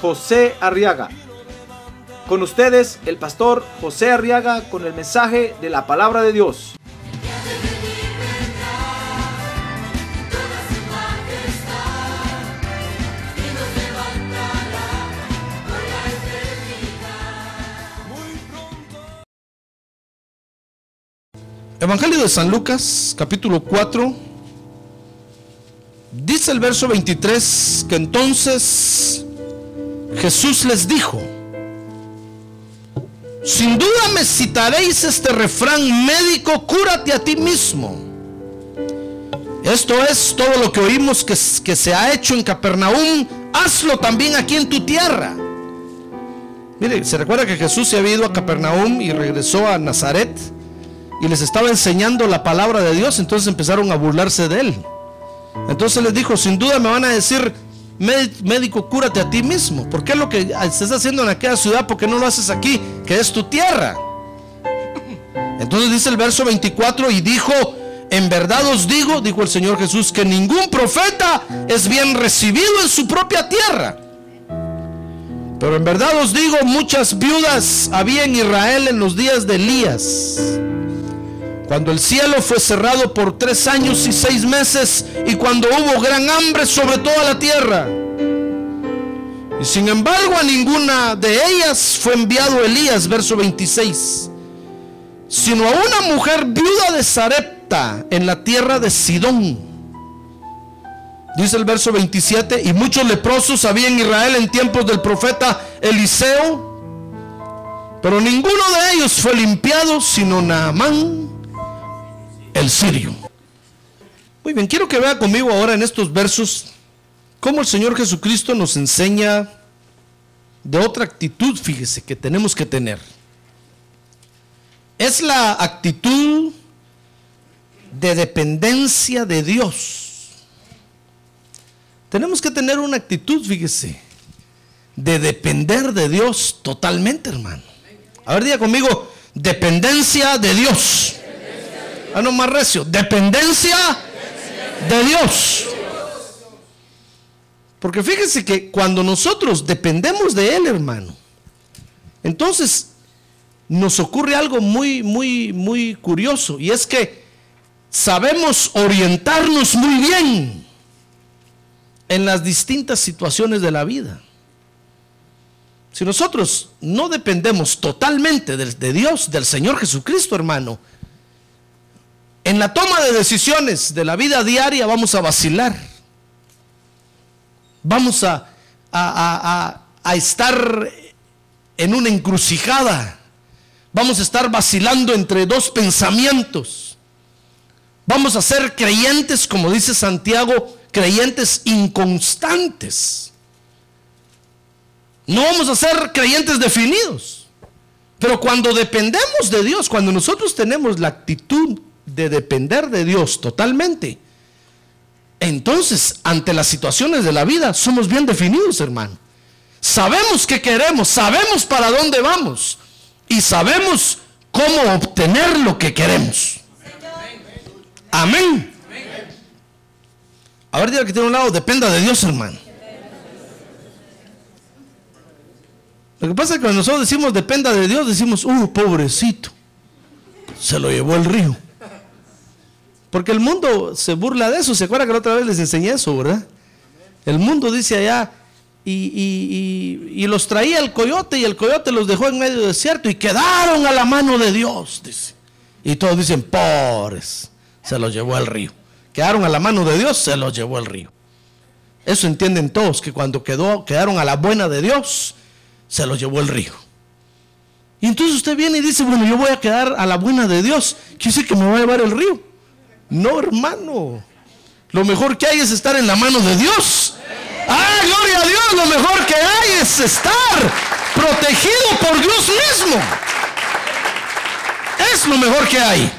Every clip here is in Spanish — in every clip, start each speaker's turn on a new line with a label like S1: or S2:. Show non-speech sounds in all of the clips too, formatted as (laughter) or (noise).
S1: José Arriaga. Con ustedes, el pastor José Arriaga con el mensaje de la palabra de Dios.
S2: Evangelio de San Lucas, capítulo 4. Dice el verso 23 que entonces Jesús les dijo, sin duda me citaréis este refrán médico, cúrate a ti mismo. Esto es todo lo que oímos que, que se ha hecho en Capernaum, hazlo también aquí en tu tierra. Mire, se recuerda que Jesús se había ido a Capernaum y regresó a Nazaret y les estaba enseñando la palabra de Dios, entonces empezaron a burlarse de él. Entonces les dijo, sin duda me van a decir, médico, cúrate a ti mismo. ¿Por qué lo que estás haciendo en aquella ciudad? ¿Por qué no lo haces aquí, que es tu tierra? Entonces dice el verso 24 y dijo, en verdad os digo, dijo el Señor Jesús, que ningún profeta es bien recibido en su propia tierra. Pero en verdad os digo, muchas viudas había en Israel en los días de Elías cuando el cielo fue cerrado por tres años y seis meses y cuando hubo gran hambre sobre toda la tierra. Y sin embargo a ninguna de ellas fue enviado Elías, verso 26, sino a una mujer viuda de Sarepta en la tierra de Sidón. Dice el verso 27, y muchos leprosos había en Israel en tiempos del profeta Eliseo, pero ninguno de ellos fue limpiado, sino Naamán el sirio. Muy bien, quiero que vea conmigo ahora en estos versos cómo el Señor Jesucristo nos enseña de otra actitud, fíjese, que tenemos que tener. Es la actitud de dependencia de Dios. Tenemos que tener una actitud, fíjese, de depender de Dios totalmente, hermano. A ver, diga conmigo, dependencia de Dios. Ah, no, más recio. Dependencia de Dios. Porque fíjense que cuando nosotros dependemos de Él, hermano, entonces nos ocurre algo muy, muy, muy curioso. Y es que sabemos orientarnos muy bien en las distintas situaciones de la vida. Si nosotros no dependemos totalmente de, de Dios, del Señor Jesucristo, hermano, en la toma de decisiones de la vida diaria vamos a vacilar. Vamos a, a, estar en una encrucijada. Vamos a estar vacilando entre dos pensamientos. Vamos a ser creyentes, como dice Santiago, creyentes inconstantes. No vamos a ser creyentes definidos. Pero cuando dependemos de Dios, cuando nosotros tenemos la actitud de depender de Dios totalmente, entonces ante las situaciones de la vida somos bien definidos, hermano. Sabemos qué queremos, sabemos para dónde vamos y sabemos cómo obtener lo que queremos. Amén. A ver, diga que tiene un lado, dependa de Dios, hermano. Lo que pasa es que cuando nosotros decimos dependa de Dios, decimos, uh, pobrecito, se lo llevó el río. Porque el mundo se burla de eso. ¿Se acuerdan que la otra vez les enseñé eso, verdad? El mundo dice allá, y, los traía el coyote y el coyote los dejó en medio del desierto y quedaron a la mano de Dios. Dice. Y todos dicen, pobres, se los llevó al río. Quedaron a la mano de Dios, se los llevó al río. Eso entienden todos, que cuando quedó, quedaron a la buena de Dios, se los llevó el río. Y entonces usted viene y dice, bueno, yo voy a quedar a la buena de Dios. Quiere decir que me va a llevar el río. No, hermano. Lo mejor que hay es estar en la mano de Dios. Ah, gloria a Dios. Lo mejor que hay es es estar protegido por Dios mismo. Es lo mejor que hay.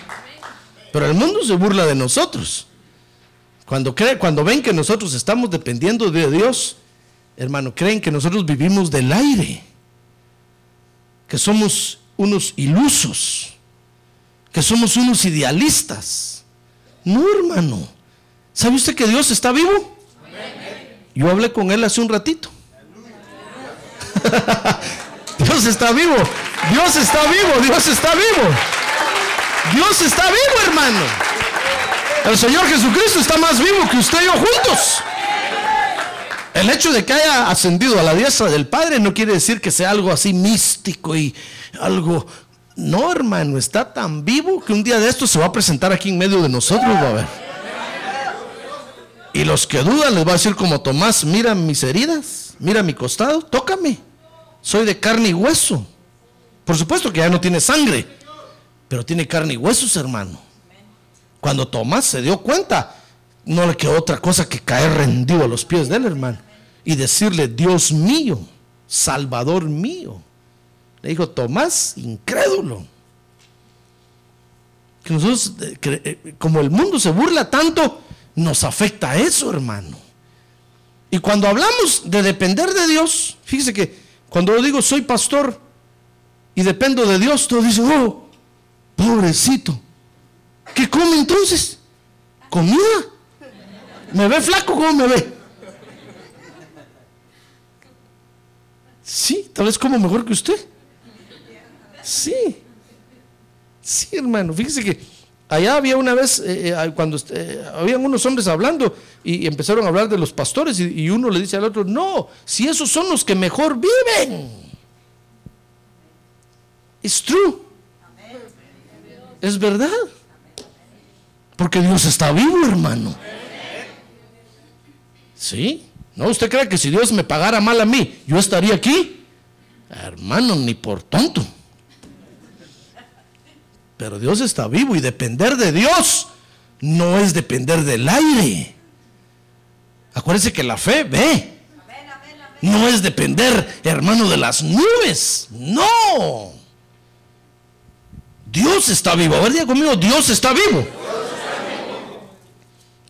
S2: Pero el mundo se burla de nosotros. Cuando, cree, cuando ven que nosotros estamos dependiendo de Dios, hermano, creen que nosotros vivimos del aire, que somos unos ilusos, que somos unos idealistas. No, hermano. ¿Sabe usted que Dios está vivo? Yo hablé con él hace un ratito. (laughs) Dios está vivo. Dios está vivo. Dios está vivo. Dios está vivo, hermano. El Señor Jesucristo está más vivo que usted y yo juntos. El hecho de que haya ascendido a la diestra del Padre no quiere decir que sea algo así místico y algo... No, hermano, está tan vivo que un día de esto se va a presentar aquí en medio de nosotros, va a ver. Y los que dudan les va a decir como Tomás, mira mis heridas, mira mi costado, tócame. Soy de carne y hueso. Por supuesto que ya no tiene sangre, pero tiene carne y huesos, hermano. Cuando Tomás se dio cuenta, no le quedó otra cosa que caer rendido a los pies de él, hermano. Y decirle, Dios mío, Salvador mío. Le dijo, Tomás, incrédulo. Que nosotros, eh, eh, como el mundo se burla tanto, nos afecta eso, hermano. Y cuando hablamos de depender de Dios, fíjese que cuando yo digo soy pastor y dependo de Dios, todos dicen, oh, pobrecito. ¿Qué come entonces? ¿Comida? ¿Me ve flaco? ¿Cómo me ve? Sí, tal vez como mejor que usted. Sí. Sí, hermano. Fíjese que allá había una vez, eh, eh, cuando eh, habían unos hombres hablando y empezaron a hablar de los pastores y, y uno le dice al otro, no, si esos son los que mejor viven. Es true. Es verdad. Porque Dios está vivo, hermano. ¿Sí? ¿No? ¿Usted cree que si Dios me pagara mal a mí, yo estaría aquí? Hermano, ni por tonto. Pero Dios está vivo y depender de Dios no es depender del aire. Acuérdese que la fe ve. No es depender, hermano, de las nubes. No. Dios está vivo. A ver, diga conmigo, Dios está vivo.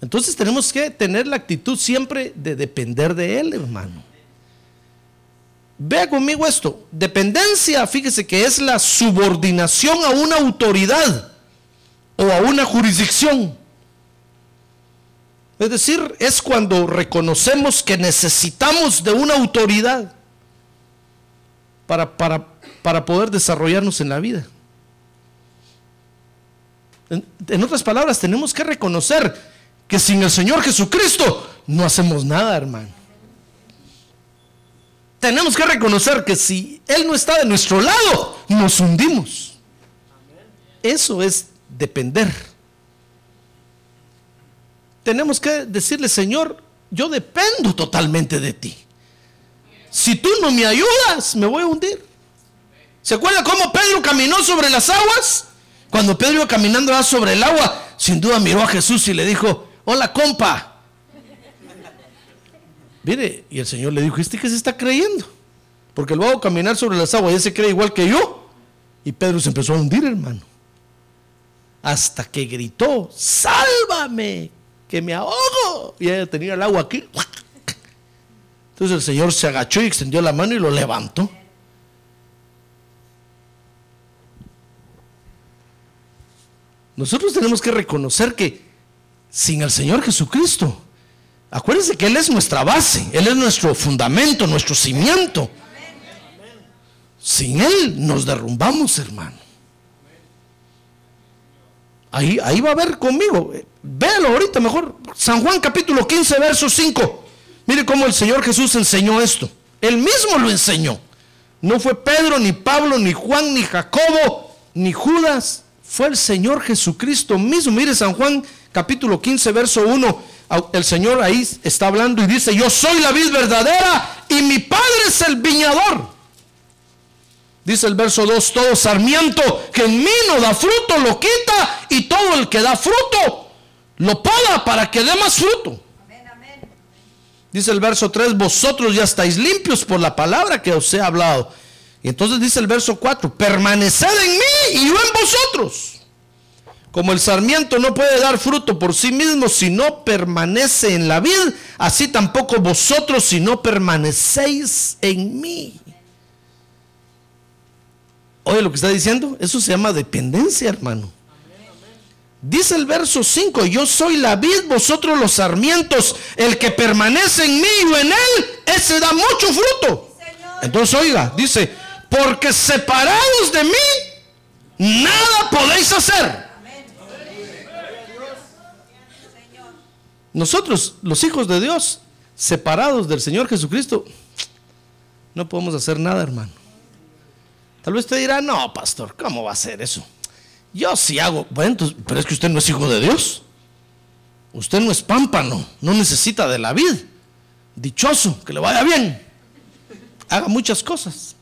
S2: Entonces tenemos que tener la actitud siempre de depender de Él, hermano. Vea conmigo esto. Dependencia, fíjese que es la subordinación a una autoridad o a una jurisdicción. Es decir, es cuando reconocemos que necesitamos de una autoridad para, para, para poder desarrollarnos en la vida. En, en otras palabras, tenemos que reconocer que sin el Señor Jesucristo no hacemos nada, hermano. Tenemos que reconocer que si Él no está de nuestro lado, nos hundimos. Eso es depender. Tenemos que decirle, Señor, yo dependo totalmente de ti. Si tú no me ayudas, me voy a hundir. ¿Se acuerda cómo Pedro caminó sobre las aguas? Cuando Pedro iba caminando sobre el agua, sin duda miró a Jesús y le dijo, hola compa. Mire, y el Señor le dijo, ¿este qué se está creyendo? Porque lo hago caminar sobre las aguas y él se cree igual que yo. Y Pedro se empezó a hundir, hermano. Hasta que gritó, sálvame, que me ahogo. Y ella tenía el agua aquí. Entonces el Señor se agachó y extendió la mano y lo levantó. Nosotros tenemos que reconocer que sin el Señor Jesucristo, acuérdense que Él es nuestra base, Él es nuestro fundamento, nuestro cimiento. Sin Él nos derrumbamos, hermano. Ahí, ahí va a ver conmigo. Véalo ahorita mejor. San Juan capítulo 15, verso 5. Mire cómo el Señor Jesús enseñó esto. Él mismo lo enseñó. No fue Pedro, ni Pablo, ni Juan, ni Jacobo, ni Judas. Fue el Señor Jesucristo mismo. Mire San Juan capítulo 15, verso 1, el Señor ahí está hablando y dice, yo soy la vid verdadera y mi Padre es el viñador. Dice el verso 2, todo sarmiento que en mí no da fruto lo quita y todo el que da fruto lo poda para que dé más fruto. Dice el verso 3, vosotros ya estáis limpios por la palabra que os he hablado. Y entonces dice el verso 4, permaneced en mí y yo en vosotros. Como el sarmiento no puede dar fruto por sí mismo si no permanece en la vid, así tampoco vosotros si no permanecéis en mí. Oye lo que está diciendo, eso se llama dependencia, hermano. Dice el verso 5, yo soy la vid, vosotros los sarmientos, el que permanece en mí o en él, ese da mucho fruto. Entonces oiga, dice, porque separados de mí, nada podéis hacer. Nosotros, los hijos de Dios, separados del Señor Jesucristo, no podemos hacer nada, hermano. Tal vez usted dirá, no, pastor, ¿cómo va a ser eso? Yo sí hago. Bueno, pero es que usted no es hijo de Dios. Usted no es pámpano, no necesita de la vid. Dichoso, que le vaya bien. Haga muchas cosas.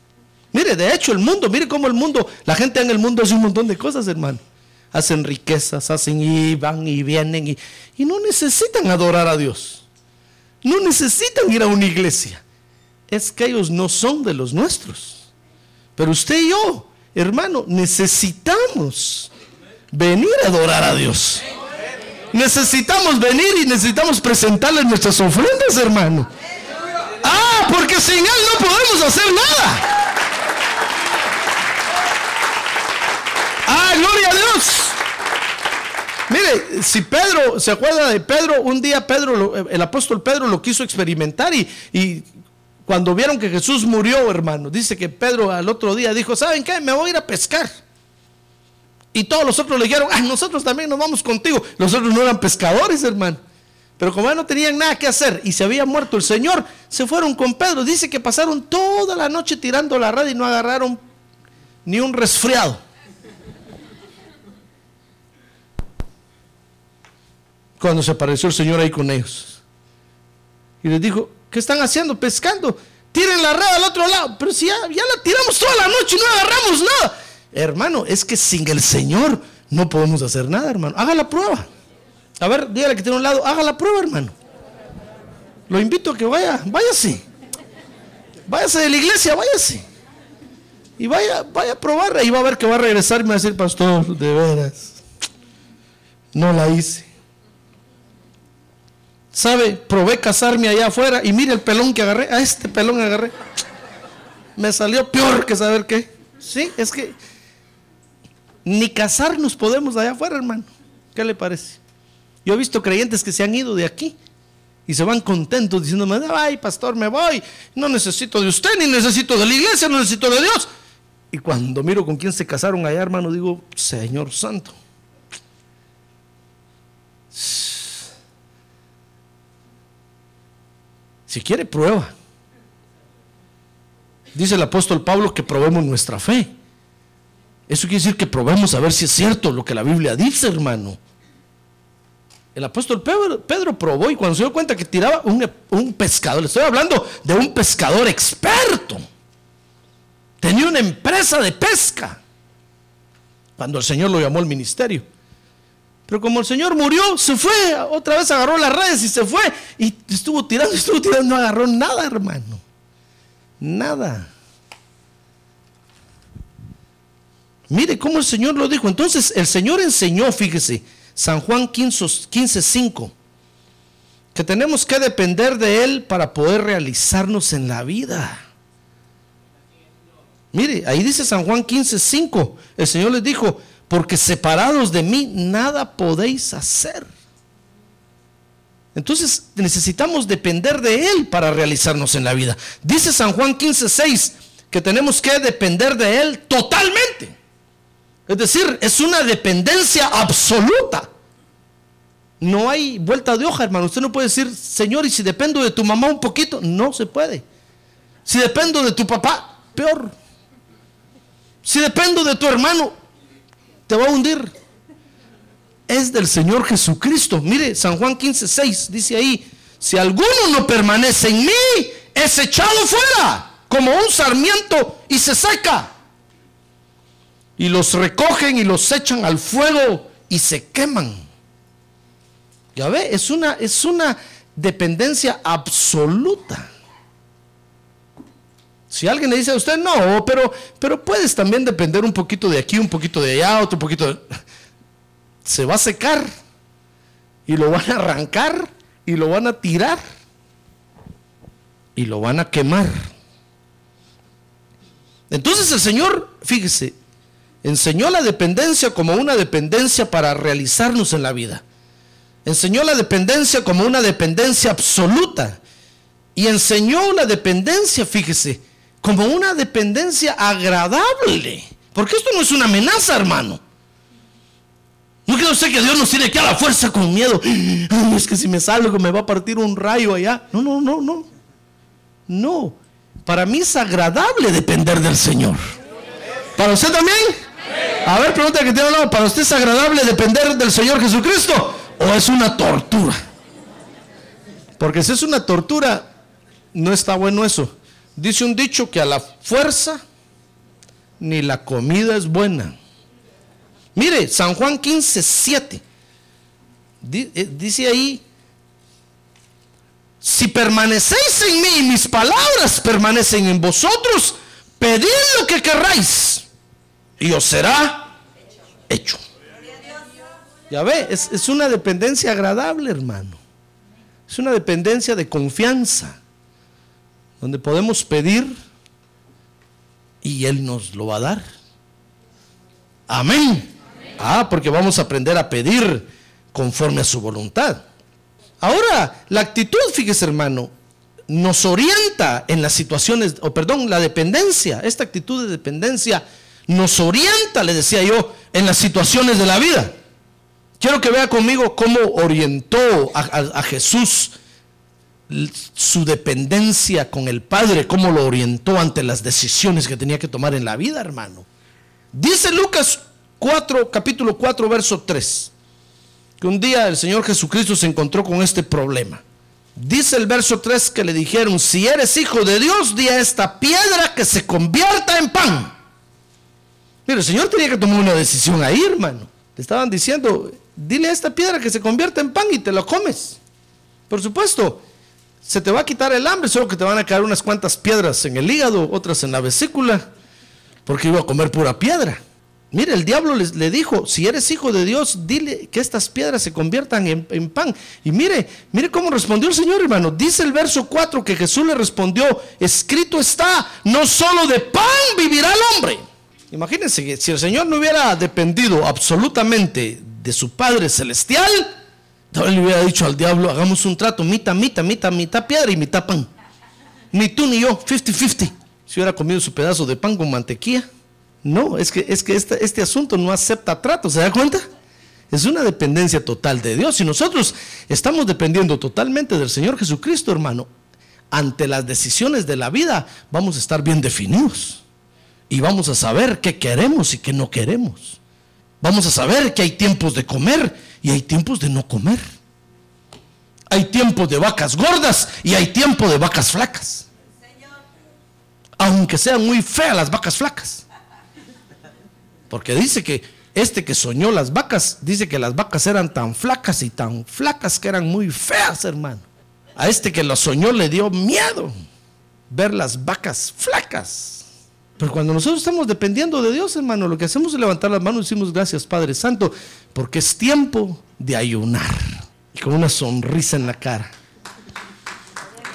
S2: Mire, de hecho, el mundo, mire cómo el mundo, la gente en el mundo hace un montón de cosas, hermano hacen riquezas, hacen y van y vienen y, y no necesitan adorar a Dios. No necesitan ir a una iglesia. Es que ellos no son de los nuestros. Pero usted y yo, hermano, necesitamos venir a adorar a Dios. Necesitamos venir y necesitamos presentarle nuestras ofrendas, hermano. Ah, porque sin Él no podemos hacer nada. Ah, gloria a Dios. Mire, si Pedro, ¿se acuerda de Pedro? Un día Pedro, el apóstol Pedro lo quiso experimentar y, cuando vieron que Jesús murió, hermano, dice que Pedro al otro día dijo, ¿saben qué? Me voy a ir a pescar. Y todos los otros le dijeron, ah, nosotros también nos vamos contigo. Los otros no eran pescadores, hermano. Pero como ya no tenían nada que hacer y se había muerto el Señor, se fueron con Pedro. Dice que pasaron toda la noche tirando la red y no agarraron ni un resfriado. Cuando se apareció el Señor ahí con ellos. Y les dijo, ¿qué están haciendo? Pescando. Tiren la red al otro lado. Pero si ya, la tiramos toda la noche y no agarramos nada. Hermano, es que sin el Señor no podemos hacer nada, hermano. Haga la prueba. A ver, dígale que tiene un lado, haga la prueba, hermano. Lo invito a que vaya, váyase. Váyase de la iglesia, váyase. Y vaya, vaya a probar. Y va a ver que va a regresar y me va a decir, pastor, de veras. No la hice. ¿Sabe? Probé casarme allá afuera y mire el pelón que agarré. A este pelón agarré. Me salió peor que saber qué. Sí, es que ni casarnos podemos allá afuera, hermano. ¿Qué le parece? Yo he visto creyentes que se han ido de aquí y se van contentos diciéndome, ay, pastor, me voy. No necesito de usted, ni necesito de la iglesia, no necesito de Dios. Y cuando miro con quién se casaron allá, hermano, digo, Señor Santo. Si quiere, prueba. Dice el apóstol Pablo que probemos nuestra fe. Eso quiere decir que probemos a ver si es cierto lo que la Biblia dice, hermano. El apóstol Pedro, probó y cuando se dio cuenta que tiraba un, un, pescador, le estoy hablando de un pescador experto, tenía una empresa de pesca, cuando el Señor lo llamó al ministerio. Pero como el Señor murió, se fue, otra vez agarró las redes y se fue. Y estuvo tirando, (laughs) estuvo tirando, no agarró nada, hermano. Nada. Mire cómo el Señor lo dijo. Entonces el Señor enseñó, fíjese, San Juan 15, 15 5, que tenemos que depender de Él para poder realizarnos en la vida. Mire, ahí dice San Juan 15, 5. El Señor les dijo, porque separados de mí nada podéis hacer. Entonces necesitamos depender de Él para realizarnos en la vida. Dice San Juan 15:6 que tenemos que depender de Él totalmente. Es decir, es una dependencia absoluta. No hay vuelta de hoja, hermano. Usted no puede decir, Señor, y si dependo de tu mamá un poquito, no se puede. Si dependo de tu papá, peor. Si dependo de tu hermano, te va a hundir. Es del Señor Jesucristo. Mire, San Juan 15, 6 dice ahí, si alguno no permanece en mí, es echado fuera como un sarmiento y se seca. Y los recogen y los echan al fuego y se queman. Ya ve, es una, es una dependencia absoluta. Si alguien le dice a usted, no, pero, pero puedes también depender un poquito de aquí, un poquito de allá, otro poquito de... Se va a secar y lo van a arrancar y lo van a tirar y lo van a quemar. Entonces el Señor, fíjese, enseñó la dependencia como una dependencia para realizarnos en la vida. Enseñó la dependencia como una dependencia absoluta. Y enseñó la dependencia, fíjese, como una dependencia agradable. Porque esto no es una amenaza, hermano. No quiero usted que Dios nos tiene aquí a la fuerza con miedo. es que si me salgo me va a partir un rayo allá. No, no, no, no. No. Para mí es agradable depender del Señor. ¿Para usted también? A ver, pregunta que tiene lado. ¿Para usted es agradable depender del Señor Jesucristo? ¿O es una tortura? Porque si es una tortura, no está bueno eso. Dice un dicho que a la fuerza ni la comida es buena. Mire, San Juan 15, 7. Eh, dice ahí, si permanecéis en mí y mis palabras permanecen en vosotros, pedid lo que querráis y os será hecho. Ya ve, es, es una dependencia agradable, hermano. Es una dependencia de confianza donde podemos pedir y Él nos lo va a dar. Amén. Ah, porque vamos a aprender a pedir conforme a su voluntad. Ahora, la actitud, fíjese hermano, nos orienta en las situaciones, o perdón, la dependencia, esta actitud de dependencia nos orienta, le decía yo, en las situaciones de la vida. Quiero que vea conmigo cómo orientó a, a Jesús su dependencia con el Padre, cómo lo orientó ante las decisiones que tenía que tomar en la vida, hermano. Dice Lucas 4, capítulo 4, verso 3, que un día el Señor Jesucristo se encontró con este problema. Dice el verso 3 que le dijeron, si eres hijo de Dios, di a esta piedra que se convierta en pan. Mira, el Señor tenía que tomar una decisión ahí, hermano. Le estaban diciendo, dile a esta piedra que se convierta en pan y te lo comes. Por supuesto, se te va a quitar el hambre, solo que te van a caer unas cuantas piedras en el hígado, otras en la vesícula, porque iba a comer pura piedra. Mire, el diablo le dijo, si eres hijo de Dios, dile que estas piedras se conviertan en, en, pan. Y mire, mire cómo respondió el Señor, hermano. Dice el verso 4 que Jesús le respondió, escrito está, no solo de pan vivirá el hombre. Imagínense que si el Señor no hubiera dependido absolutamente de su Padre Celestial, le hubiera dicho al diablo, hagamos un trato, mitad, mitad, mitad, mitad piedra y mitad pan. Ni tú ni yo, 50-50. Si hubiera comido su pedazo de pan con mantequilla. No, es que, es que este, este asunto no acepta trato, ¿se da cuenta? Es una dependencia total de Dios. Y nosotros estamos dependiendo totalmente del Señor Jesucristo, hermano, ante las decisiones de la vida vamos a estar bien definidos. Y vamos a saber qué queremos y qué no queremos. Vamos a saber que hay tiempos de comer y hay tiempos de no comer. Hay tiempos de vacas gordas y hay tiempo de vacas flacas. Aunque sean muy feas las vacas flacas. Porque dice que este que soñó las vacas, dice que las vacas eran tan flacas y tan flacas que eran muy feas, hermano. A este que lo soñó le dio miedo ver las vacas flacas. Pero cuando nosotros estamos dependiendo de Dios, hermano, lo que hacemos es levantar las manos y decimos gracias, Padre Santo, porque es tiempo de ayunar. Y con una sonrisa en la cara.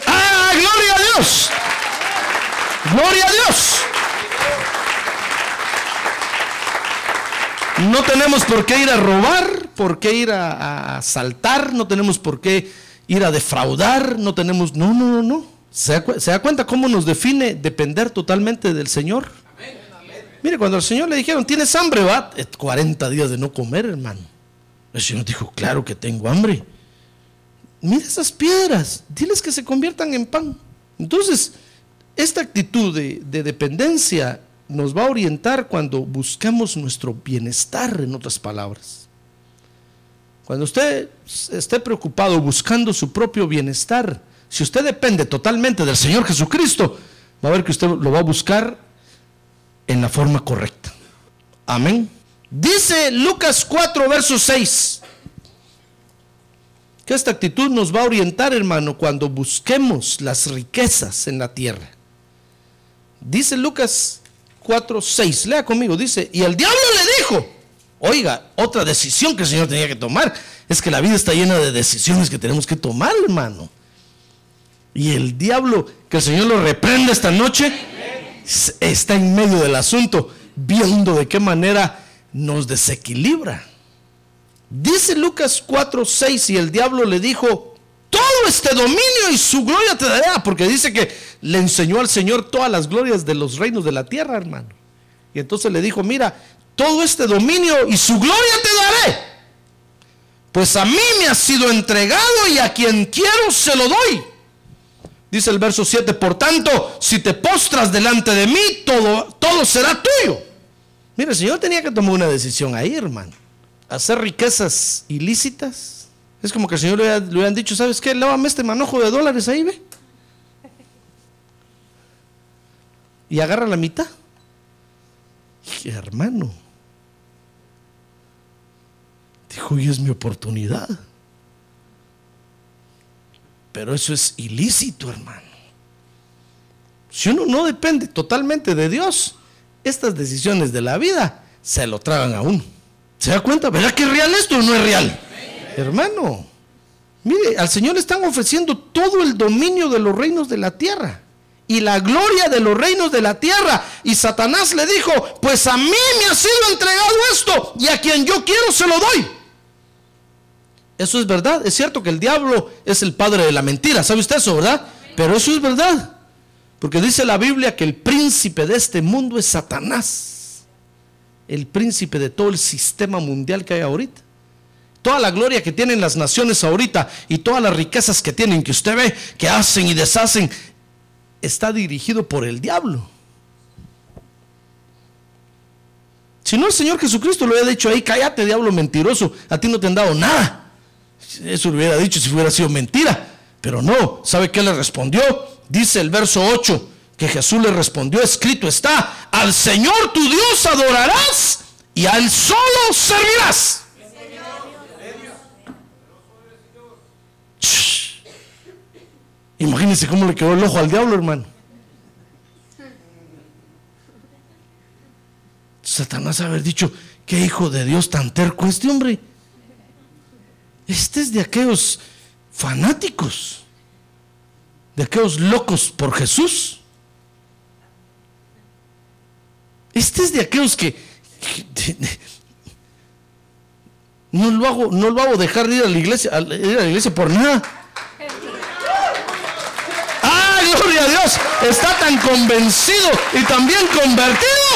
S2: ¡Ah, gloria a Dios! ¡Gloria a Dios! No tenemos por qué ir a robar, por qué ir a, asaltar, no tenemos por qué ir a defraudar, no tenemos, no, no, no, no. ¿Se da, cuenta cómo nos define depender totalmente del Señor? Mire, cuando al Señor le dijeron, ¿tienes hambre? Va, 40 días de no comer, hermano. El Señor dijo, claro que tengo hambre. Mira esas piedras, diles que se conviertan en pan. Entonces, esta actitud de, de dependencia nos va a orientar cuando buscamos nuestro bienestar, en otras palabras. Cuando usted esté preocupado buscando su propio bienestar, si usted depende totalmente del Señor Jesucristo, va a ver que usted lo va a buscar en la forma correcta. Amén. Dice Lucas 4, verso 6. que esta actitud nos va a orientar, hermano, cuando busquemos las riquezas en la tierra. Dice Lucas 4, 6, lea conmigo, dice, y el diablo le dijo, oiga, otra decisión que el Señor tenía que tomar, es que la vida está llena de decisiones que tenemos que tomar, hermano. Y el diablo, que el Señor lo reprende esta noche, está en medio del asunto, viendo de qué manera nos desequilibra. Dice Lucas 4, 6 y el diablo le dijo, todo este dominio y su gloria te dará, porque dice que le enseñó al Señor todas las glorias de los reinos de la tierra, hermano. Y entonces le dijo, mira, todo este dominio y su gloria te daré, pues a mí me ha sido entregado y a quien quiero se lo doy. Dice el verso 7, por tanto, si te postras delante de mí, todo, todo será tuyo. Mire, el Señor tenía que tomar una decisión ahí, hermano hacer riquezas ilícitas. Es como que el Señor le, hubieran dicho, ¿sabes qué? Lávame este manojo de dólares ahí, ve. Y agarra la mitad. hermano. Dijo, y es mi oportunidad. Pero eso es ilícito, hermano. Si uno no depende totalmente de Dios, estas decisiones de la vida se lo tragan a uno. ¿Se da cuenta? ¿Verdad que es real esto o no es real? Hermano, mire, al Señor le están ofreciendo todo el dominio de los reinos de la tierra y la gloria de los reinos de la tierra. Y Satanás le dijo, pues a mí me ha sido entregado esto y a quien yo quiero se lo doy. Eso es verdad. Es cierto que el diablo es el padre de la mentira. ¿Sabe usted eso, verdad? Pero eso es verdad. Porque dice la Biblia que el príncipe de este mundo es Satanás el príncipe de todo el sistema mundial que hay ahorita. Toda la gloria que tienen las naciones ahorita y todas las riquezas que tienen, que usted ve, que hacen y deshacen, está dirigido por el diablo. Si no, el Señor Jesucristo lo hubiera dicho ahí, cállate, diablo mentiroso, a ti no te han dado nada. Eso lo hubiera dicho si hubiera sido mentira. Pero no, ¿sabe qué le respondió? Dice el verso 8, que Jesús le respondió, escrito está, al Señor tu Dios adorarás y a Él solo servirás. Imagínense cómo le quedó el ojo al diablo, hermano. Satanás haber dicho, qué hijo de Dios tan terco este hombre. Este es de aquellos fanáticos, de aquellos locos por Jesús. Este es de aquellos que, no lo hago, no lo hago dejar de ir a la iglesia, ir a la iglesia por nada. ¡Ah, gloria a Dios! Está tan convencido y también convertido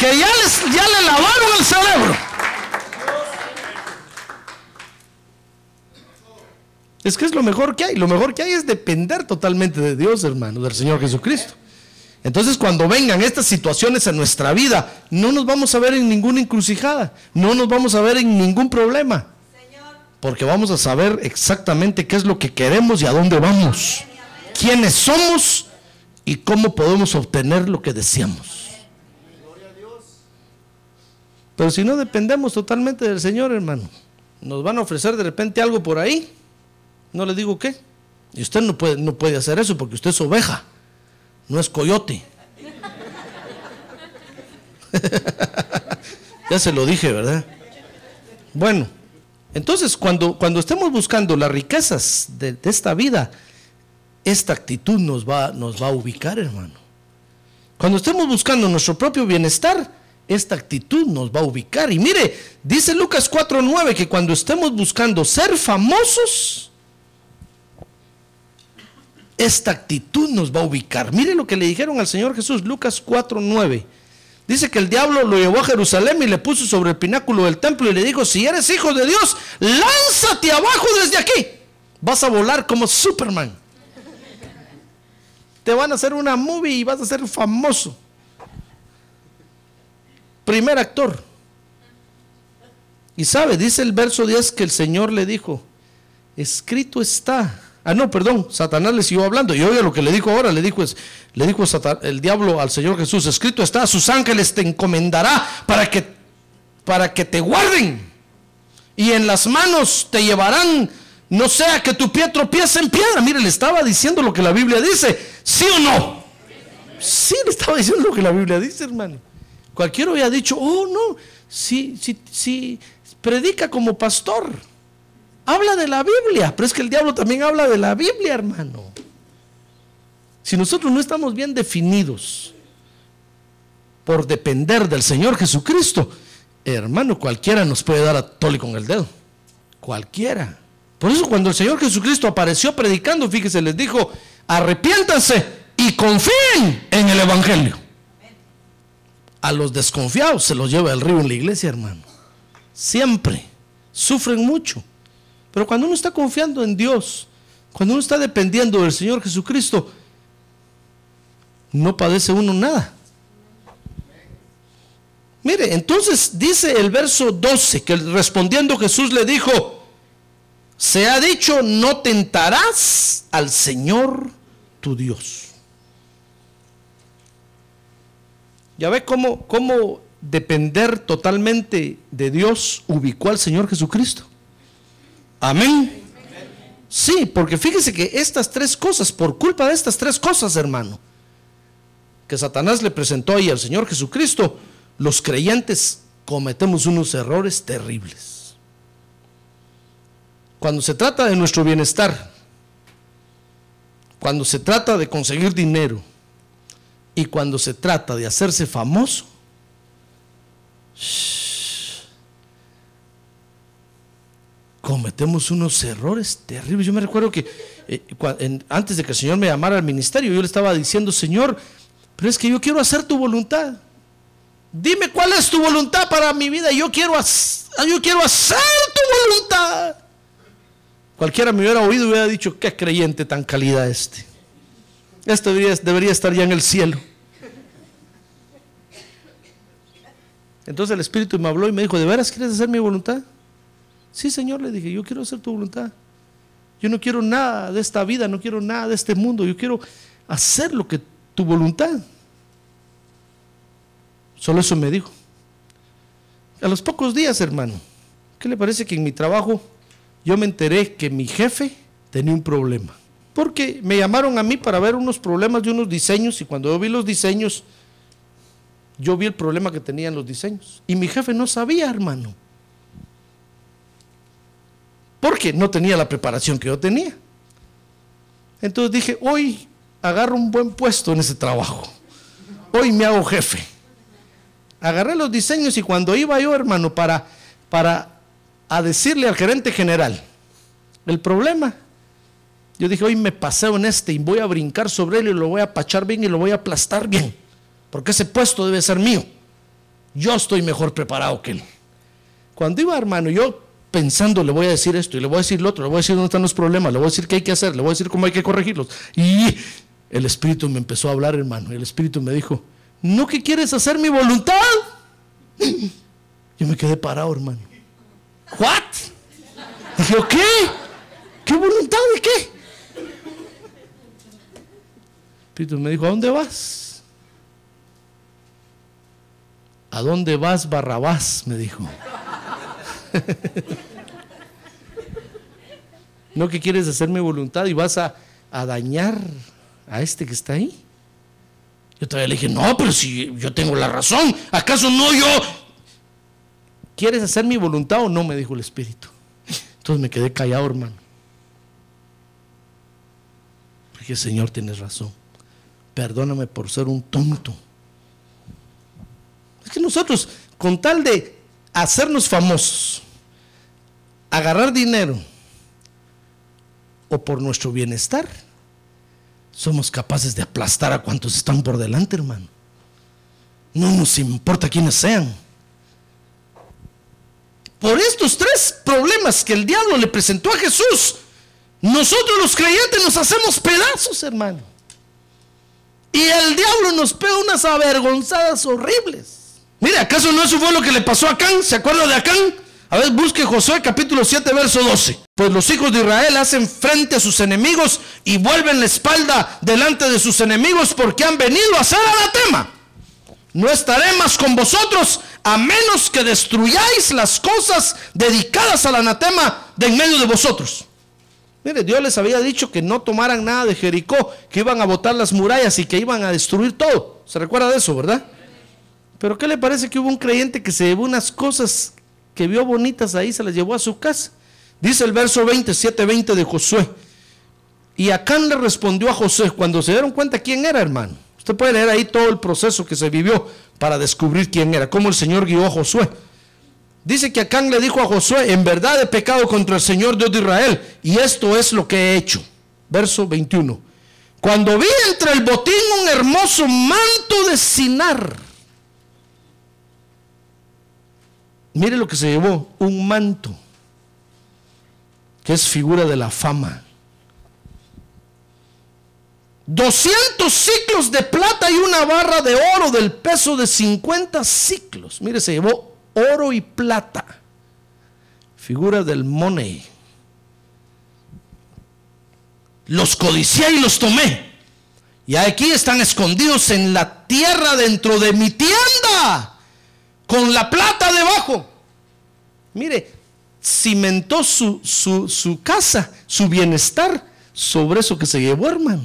S2: que ya, les, ya le lavaron el cerebro. Es que es lo mejor que hay. Lo mejor que hay es depender totalmente de Dios, hermano, del Señor Jesucristo. Entonces cuando vengan estas situaciones en nuestra vida, no nos vamos a ver en ninguna encrucijada, no nos vamos a ver en ningún problema, porque vamos a saber exactamente qué es lo que queremos y a dónde vamos, quiénes somos y cómo podemos obtener lo que deseamos. Pero si no dependemos totalmente del Señor, hermano, nos van a ofrecer de repente algo por ahí, no le digo qué, y usted no puede, no puede hacer eso porque usted es oveja no es coyote. (laughs) ya se lo dije, ¿verdad? Bueno, entonces cuando, cuando estemos buscando las riquezas de, esta vida, esta actitud nos va, nos va a ubicar, hermano. Cuando estemos buscando nuestro propio bienestar, esta actitud nos va a ubicar. Y mire, dice Lucas 4.9 que cuando estemos buscando ser famosos, esta actitud nos va a ubicar. Mire lo que le dijeron al Señor Jesús, Lucas 4:9. Dice que el diablo lo llevó a Jerusalén y le puso sobre el pináculo del templo y le dijo, si eres hijo de Dios, lánzate abajo desde aquí. Vas a volar como Superman. Te van a hacer una movie y vas a ser famoso. Primer actor. Y sabe, dice el verso 10 que el Señor le dijo, escrito está Ah, no, perdón, Satanás le siguió hablando. Y oiga lo que le dijo ahora, le dijo, le dijo el diablo al Señor Jesús, escrito está, sus ángeles te encomendará para que, para que te guarden. Y en las manos te llevarán, no sea que tu pie tropiece en piedra. Mire, le estaba diciendo lo que la Biblia dice, ¿sí o no? Sí, le estaba diciendo lo que la Biblia dice, hermano. Cualquiera había dicho, oh, no, sí, sí, sí, predica como pastor. Habla de la Biblia, pero es que el diablo también habla de la Biblia, hermano. Si nosotros no estamos bien definidos por depender del Señor Jesucristo, hermano, cualquiera nos puede dar a tole con el dedo. Cualquiera. Por eso cuando el Señor Jesucristo apareció predicando, fíjese, les dijo, arrepiéntanse y confíen en el Evangelio. A los desconfiados se los lleva el río en la iglesia, hermano. Siempre. Sufren mucho. Pero cuando uno está confiando en Dios, cuando uno está dependiendo del Señor Jesucristo, no padece uno nada. Mire, entonces dice el verso 12 que respondiendo Jesús le dijo, se ha dicho, no tentarás al Señor tu Dios. Ya ve cómo, cómo depender totalmente de Dios ubicó al Señor Jesucristo. Amén. Sí, porque fíjese que estas tres cosas, por culpa de estas tres cosas, hermano, que Satanás le presentó ahí al Señor Jesucristo, los creyentes cometemos unos errores terribles. Cuando se trata de nuestro bienestar, cuando se trata de conseguir dinero y cuando se trata de hacerse famoso, cometemos unos errores terribles. Yo me recuerdo que eh, antes de que el Señor me llamara al ministerio, yo le estaba diciendo, Señor, pero es que yo quiero hacer tu voluntad. Dime cuál es tu voluntad para mi vida. Yo quiero, yo quiero hacer tu voluntad. Cualquiera me hubiera oído y hubiera dicho, qué creyente tan calidad este. Este debería, debería estar ya en el cielo. Entonces el Espíritu me habló y me dijo, ¿de veras quieres hacer mi voluntad? Sí, Señor, le dije, yo quiero hacer tu voluntad. Yo no quiero nada de esta vida, no quiero nada de este mundo, yo quiero hacer lo que tu voluntad. Solo eso me dijo. A los pocos días, hermano, ¿qué le parece que en mi trabajo yo me enteré que mi jefe tenía un problema? Porque me llamaron a mí para ver unos problemas de unos diseños y cuando yo vi los diseños, yo vi el problema que tenían los diseños. Y mi jefe no sabía, hermano. Porque no tenía la preparación que yo tenía. Entonces dije, hoy agarro un buen puesto en ese trabajo. Hoy me hago jefe. Agarré los diseños y cuando iba yo, hermano, para, para a decirle al gerente general el problema, yo dije, hoy me paseo en este y voy a brincar sobre él y lo voy a pachar bien y lo voy a aplastar bien, porque ese puesto debe ser mío. Yo estoy mejor preparado que él. Cuando iba, hermano, yo pensando, le voy a decir esto y le voy a decir lo otro, le voy a decir dónde están los problemas, le voy a decir qué hay que hacer, le voy a decir cómo hay que corregirlos. Y el Espíritu me empezó a hablar, hermano. Y el Espíritu me dijo, ¿no que quieres hacer mi voluntad? (gasps) Yo me quedé parado, hermano. ¿What? Dije, ¿qué? ¿Qué voluntad de qué? El Espíritu me dijo, ¿a dónde vas? ¿A dónde vas, Barrabás? Me dijo. (laughs) ¿No que quieres hacer mi voluntad y vas a, a dañar a este que está ahí? Yo todavía le dije, no, pero si yo tengo la razón, ¿acaso no yo? ¿Quieres hacer mi voluntad o no? Me dijo el Espíritu. Entonces me quedé callado, hermano. Dije, Señor, tienes razón. Perdóname por ser un tonto. Es que nosotros, con tal de hacernos famosos, agarrar dinero o por nuestro bienestar, somos capaces de aplastar a cuantos están por delante, hermano. No nos importa quiénes sean. Por estos tres problemas que el diablo le presentó a Jesús, nosotros los creyentes nos hacemos pedazos, hermano. Y el diablo nos pega unas avergonzadas horribles. Mire, ¿acaso no eso fue lo que le pasó a Acán? ¿Se acuerda de Acán? A ver, busque Josué capítulo 7, verso 12. Pues los hijos de Israel hacen frente a sus enemigos y vuelven la espalda delante de sus enemigos porque han venido a hacer anatema. No estaré más con vosotros a menos que destruyáis las cosas dedicadas al anatema de en medio de vosotros. Mire, Dios les había dicho que no tomaran nada de Jericó, que iban a botar las murallas y que iban a destruir todo. ¿Se recuerda de eso, verdad? Pero ¿qué le parece que hubo un creyente que se llevó unas cosas que vio bonitas ahí, se las llevó a su casa? Dice el verso 27, 20 de Josué. Y Acán le respondió a José cuando se dieron cuenta quién era, hermano. Usted puede leer ahí todo el proceso que se vivió para descubrir quién era, cómo el Señor guió a Josué. Dice que Acán le dijo a Josué, en verdad he pecado contra el Señor Dios de Israel, y esto es lo que he hecho. Verso 21. Cuando vi entre el botín un hermoso manto de sinar. Mire lo que se llevó, un manto, que es figura de la fama. 200 ciclos de plata y una barra de oro del peso de 50 ciclos. Mire, se llevó oro y plata. Figura del money. Los codicié y los tomé. Y aquí están escondidos en la tierra dentro de mi tienda. Con la plata debajo. Mire, cimentó su, su, su casa, su bienestar sobre eso que se llevó, hermano.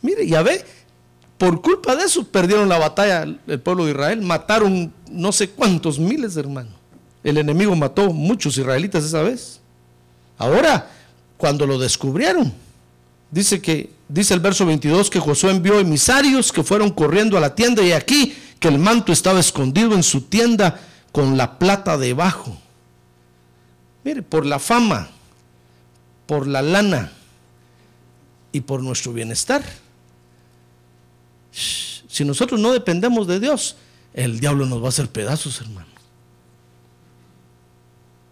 S2: Mire, ya ve, por culpa de eso perdieron la batalla el pueblo de Israel, mataron no sé cuántos miles de hermanos. El enemigo mató muchos israelitas esa vez. Ahora, cuando lo descubrieron, dice que dice el verso 22 que Josué envió emisarios que fueron corriendo a la tienda y aquí que el manto estaba escondido en su tienda con la plata debajo. Mire, por la fama, por la lana y por nuestro bienestar si nosotros no dependemos de Dios, el diablo nos va a hacer pedazos, hermano.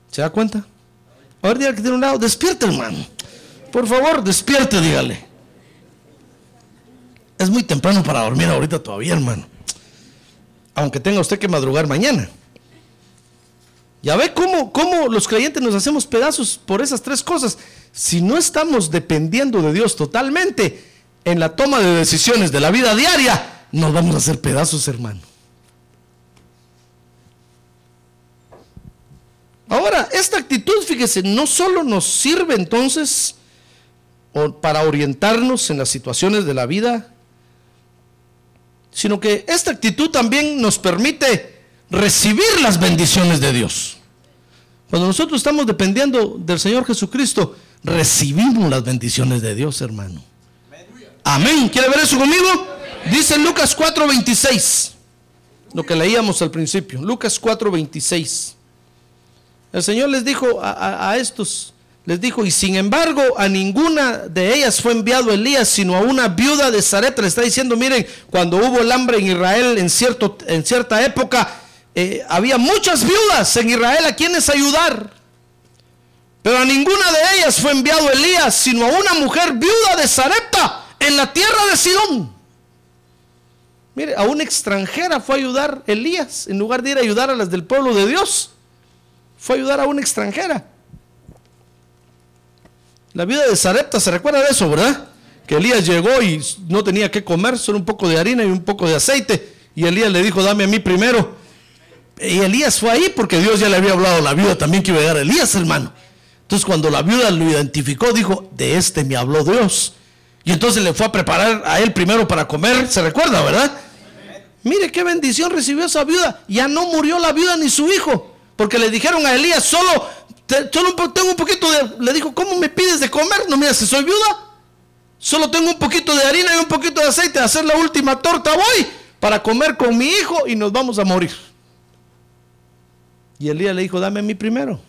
S2: ¿Se da cuenta? Ahora dígale que tiene un lado, despierte, hermano. Por favor, despierte, dígale. Es muy temprano para dormir ahorita todavía, hermano. Aunque tenga usted que madrugar mañana. Ya ve cómo, cómo los creyentes nos hacemos pedazos por esas tres cosas. Si no estamos dependiendo de Dios totalmente, en la toma de decisiones de la vida diaria, nos vamos a hacer pedazos, hermano. Ahora, esta actitud, fíjese, no solo nos sirve entonces para orientarnos en las situaciones de la vida, sino que esta actitud también nos permite recibir las bendiciones de Dios. Cuando nosotros estamos dependiendo del Señor Jesucristo, recibimos las bendiciones de Dios, hermano. Amén. ¿Quiere ver eso conmigo? Dice Lucas 4:26. Lo que leíamos al principio. Lucas 4:26. El Señor les dijo a, estos, les dijo, y sin embargo a ninguna de ellas fue enviado Elías, sino a una viuda de Zareta. Le está diciendo, miren, cuando hubo el hambre en Israel en, cierto, en cierta época, eh, había muchas viudas en Israel a quienes ayudar. Pero a ninguna de ellas fue enviado Elías, sino a una mujer viuda de Zareta en la tierra de Sidón. Mire, a una extranjera fue a ayudar Elías, en lugar de ir a ayudar a las del pueblo de Dios, fue a ayudar a una extranjera. La vida de Sarepta, ¿se recuerda de eso, verdad? Que Elías llegó y no tenía que comer, solo un poco de harina y un poco de aceite. Y Elías le dijo, dame a mí primero. Y Elías fue ahí porque Dios ya le había hablado a la viuda también que iba a llegar Elías, hermano. Entonces cuando la viuda lo identificó, dijo, de este me habló Dios. Y entonces le fue a preparar a él primero para comer, se recuerda, ¿verdad? Mire qué bendición recibió esa viuda. Ya no murió la viuda ni su hijo, porque le dijeron a Elías, solo, tengo un poquito de... Le dijo, ¿cómo me pides de comer? No, mira, si soy viuda, solo tengo un poquito de harina y un poquito de aceite, a hacer la última torta voy para comer con mi hijo y nos vamos a morir. Y Elías le dijo, dame a mí primero.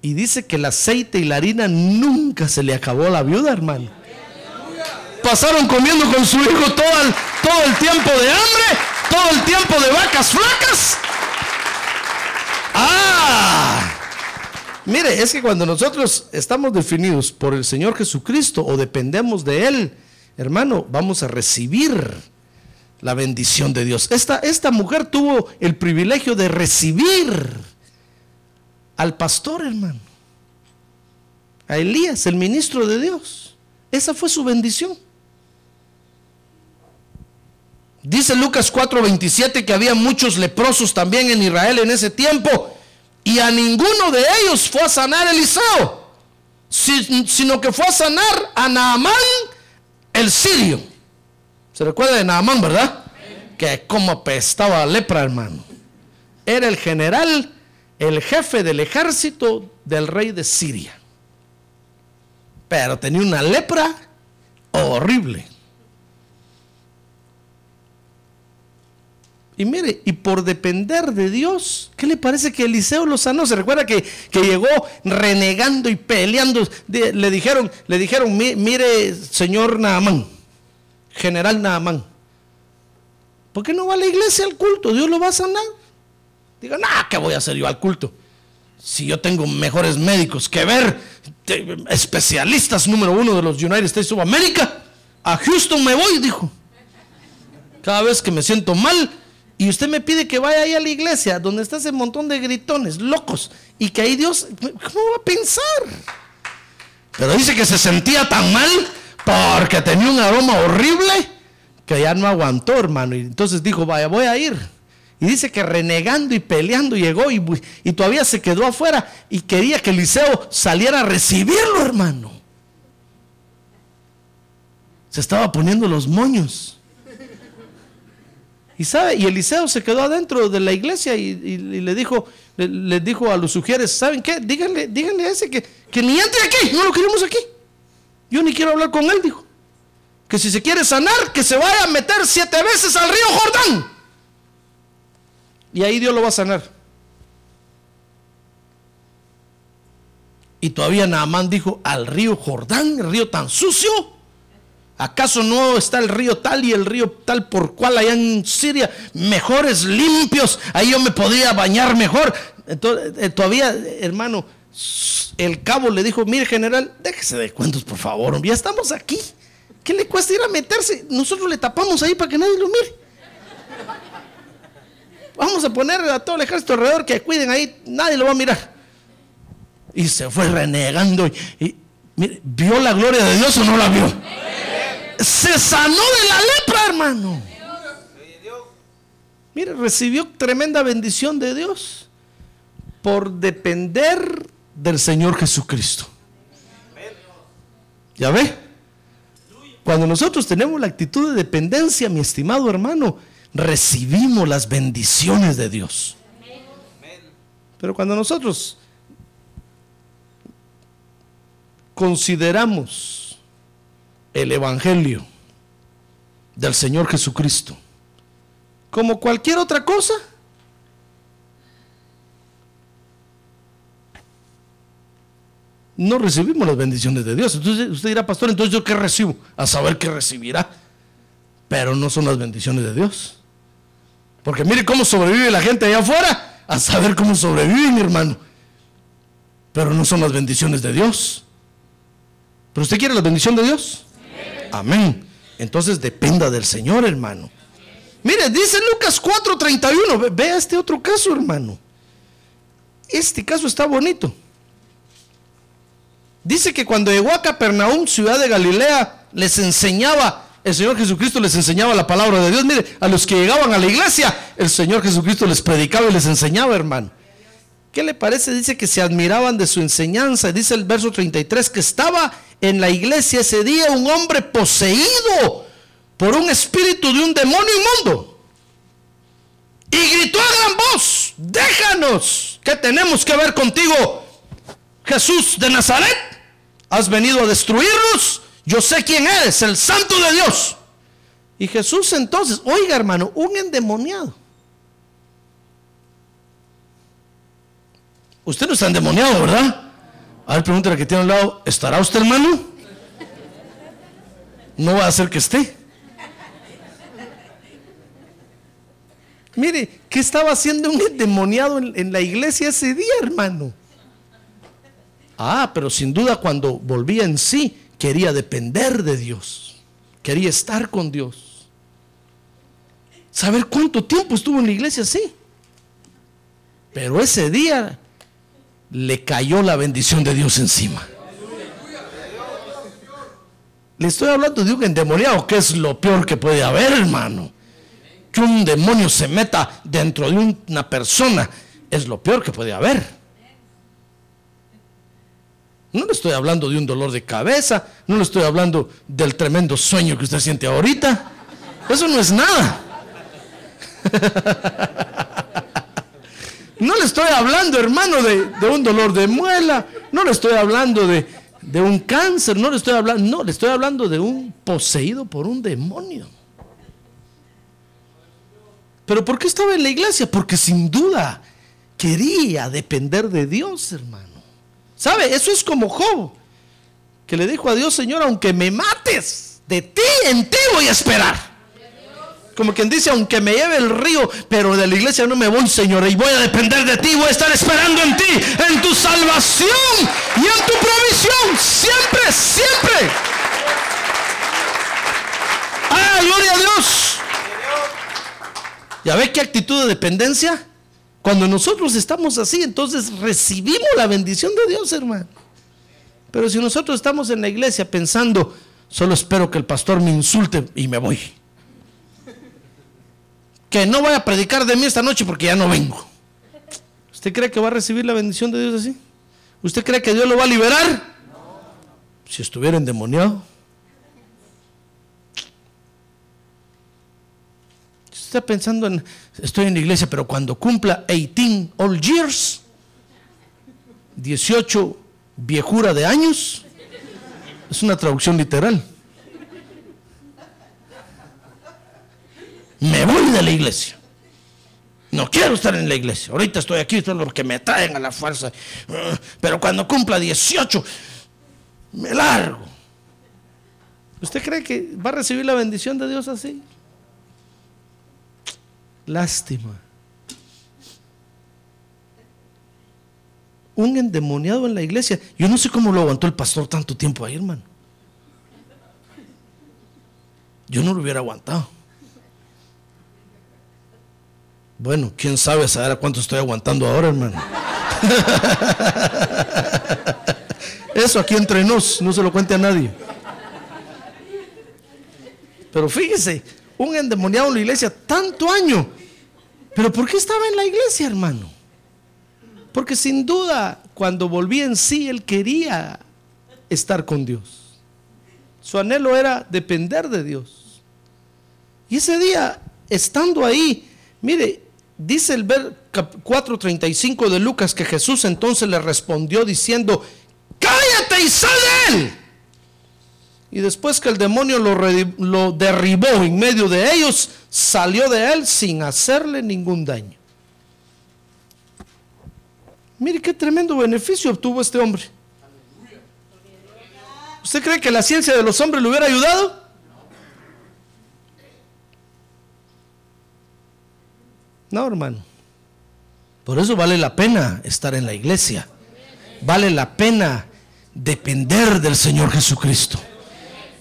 S2: Y dice que el aceite y la harina nunca se le acabó a la viuda, hermano. Pasaron comiendo con su hijo todo el tiempo de hambre, todo el tiempo de vacas flacas. Ah, mire, es que cuando nosotros estamos definidos por el Señor Jesucristo o dependemos de Él, hermano, vamos a recibir la bendición de Dios. Esta, esta mujer tuvo el privilegio de recibir al pastor, hermano. A Elías, el ministro de Dios. Esa fue su bendición. Dice Lucas 4:27 que había muchos leprosos también en Israel en ese tiempo. y a ninguno de ellos fue a sanar Eliseo, si- sino que fue a sanar a Naamán el sirio. ¿Se recuerda de Naamán, verdad? Que como apestaba lepra, hermano. Era el general, el jefe del ejército del rey de Siria. Pero tenía una lepra horrible. Y mire, y por depender de Dios, ¿qué le parece que Eliseo lo sanó? Se recuerda que, que llegó renegando y peleando. Le dijeron, le dijeron, "Mi- mire, señor Naamán, general Naamán, ¿por qué no va a la iglesia al culto? Dios lo va a sanar. Diga, nah, ¿qué voy a hacer yo al culto? Si yo tengo mejores médicos que ver, especialistas número uno de los United States of America, a Houston me voy, dijo. Cada vez que me siento mal y usted me pide que vaya ahí a la iglesia donde está ese montón de gritones locos y que ahí Dios, ¿cómo va a pensar? Pero dice que se sentía tan mal porque tenía un aroma horrible que ya no aguantó, hermano. Y entonces dijo, vaya, voy a ir. Y dice que renegando y peleando llegó y, todavía se quedó afuera y quería que Eliseo saliera a recibirlo, hermano. Se estaba poniendo los moños. Y sabe, y Eliseo se quedó adentro de la iglesia y, le dijo, dijo a los sugieres, ¿saben qué? Díganle, díganle a ese que, que ni entre aquí, no lo queremos aquí. Yo ni quiero hablar con él, dijo. Que si se quiere sanar, que se vaya a meter siete veces al río Jordán. Y ahí Dios lo va a sanar. Y todavía Naamán dijo, al río Jordán, el río tan sucio. ¿Acaso no está el río tal y el río tal por cual allá en Siria, mejores, limpios? Ahí yo me podría bañar mejor. Entonces, eh, todavía, hermano, el cabo le dijo, mire general, déjese de cuentos, por favor, ya estamos aquí. ¿Qué le cuesta ir a meterse? Nosotros le tapamos ahí para que nadie lo mire. Vamos a poner a todo el ejército alrededor que cuiden ahí, nadie lo va a mirar. Y se fue renegando y, y, mire, ¿vio la gloria de Dios o no la vio? Se sanó de la lepra, hermano. Mire, recibió tremenda bendición de Dios por depender del Señor Jesucristo. ¿Ya ve? Cuando nosotros tenemos la actitud de dependencia, mi estimado hermano, recibimos las bendiciones de Dios. Pero cuando nosotros consideramos el Evangelio del Señor Jesucristo como cualquier otra cosa, no recibimos las bendiciones de Dios. Entonces usted dirá, pastor, entonces yo qué recibo? A saber qué recibirá. Pero no son las bendiciones de Dios. Porque mire cómo sobrevive la gente allá afuera. A saber cómo sobrevive mi hermano. Pero no son las bendiciones de Dios. ¿Pero usted quiere la bendición de Dios? Amén. Entonces dependa del Señor, hermano. Mire, dice Lucas 4:31. Ve- Vea este otro caso, hermano. Este caso está bonito. Dice que cuando llegó a Capernaum, ciudad de Galilea, les enseñaba, el Señor Jesucristo les enseñaba la palabra de Dios. Mire, a los que llegaban a la iglesia, el Señor Jesucristo les predicaba y les enseñaba, hermano. ¿Qué le parece? Dice que se admiraban de su enseñanza. Dice el verso 33 que estaba en la iglesia ese día un hombre poseído por un espíritu de un demonio inmundo. Y gritó a gran voz, déjanos, ¿qué tenemos que ver contigo? Jesús de Nazaret, has venido a destruirnos. Yo sé quién eres, el santo de Dios. Y Jesús entonces, oiga hermano, un endemoniado. Usted no está endemoniado, ¿verdad? A ver, pregúntale que tiene al lado, ¿estará usted hermano? No va a ser que esté. Mire, ¿qué estaba haciendo un endemoniado en, en la iglesia ese día, hermano? Ah, pero sin duda cuando volvía en sí, quería depender de Dios. Quería estar con Dios. Saber cuánto tiempo estuvo en la iglesia así. Pero ese día le cayó la bendición de Dios encima. Le estoy hablando de un endemoniado, que es lo peor que puede haber, hermano. Que un demonio se meta dentro de una persona es lo peor que puede haber. No le estoy hablando de un dolor de cabeza, no le estoy hablando del tremendo sueño que usted siente ahorita. Eso no es nada. (laughs) No le estoy hablando, hermano, de, de un dolor de muela, no le estoy hablando de, de un cáncer, no le estoy hablando, no, le estoy hablando de un poseído por un demonio. Pero ¿por qué estaba en la iglesia? Porque sin duda quería depender de Dios, hermano. ¿Sabe? Eso es como Job, que le dijo a Dios, Señor, aunque me mates, de ti, en ti voy a esperar. Como quien dice, aunque me lleve el río, pero de la iglesia no me voy, Señor, y voy a depender de ti, voy a estar esperando en ti, en tu salvación y en tu provisión, siempre, siempre. ¡Ah, gloria a Dios! ¿Ya ve qué actitud de dependencia? Cuando nosotros estamos así, entonces recibimos la bendición de Dios, hermano. Pero si nosotros estamos en la iglesia pensando, solo espero que el pastor me insulte y me voy. Que no vaya a predicar de mí esta noche porque ya no vengo. ¿Usted cree que va a recibir la bendición de Dios así? ¿Usted cree que Dios lo va a liberar? Si estuviera endemoniado. está pensando en, estoy en la iglesia, pero cuando cumpla 18 old years, 18 viejura de años, es una traducción literal. Me voy de la iglesia. No quiero estar en la iglesia. Ahorita estoy aquí, esto es lo que me traen a la fuerza. Pero cuando cumpla 18, me largo. ¿Usted cree que va a recibir la bendición de Dios así? Lástima. Un endemoniado en la iglesia. Yo no sé cómo lo aguantó el pastor tanto tiempo ahí, hermano. Yo no lo hubiera aguantado. Bueno, quién sabe saber a cuánto estoy aguantando ahora, hermano. (laughs) Eso aquí entre nos, no se lo cuente a nadie. Pero fíjese, un endemoniado en la iglesia tanto año pero ¿por qué estaba en la iglesia, hermano? Porque sin duda, cuando volvía en sí, él quería estar con Dios. Su anhelo era depender de Dios. Y ese día, estando ahí, mire, dice el ver 4.35 de Lucas que Jesús entonces le respondió diciendo, cállate y sal de él. Y después que el demonio lo, derribó en medio de ellos, salió de él sin hacerle ningún daño. Mire qué tremendo beneficio obtuvo este hombre. ¿Usted cree que la ciencia de los hombres le hubiera ayudado? No, hermano. Por eso vale la pena estar en la iglesia. Vale la pena depender del Señor Jesucristo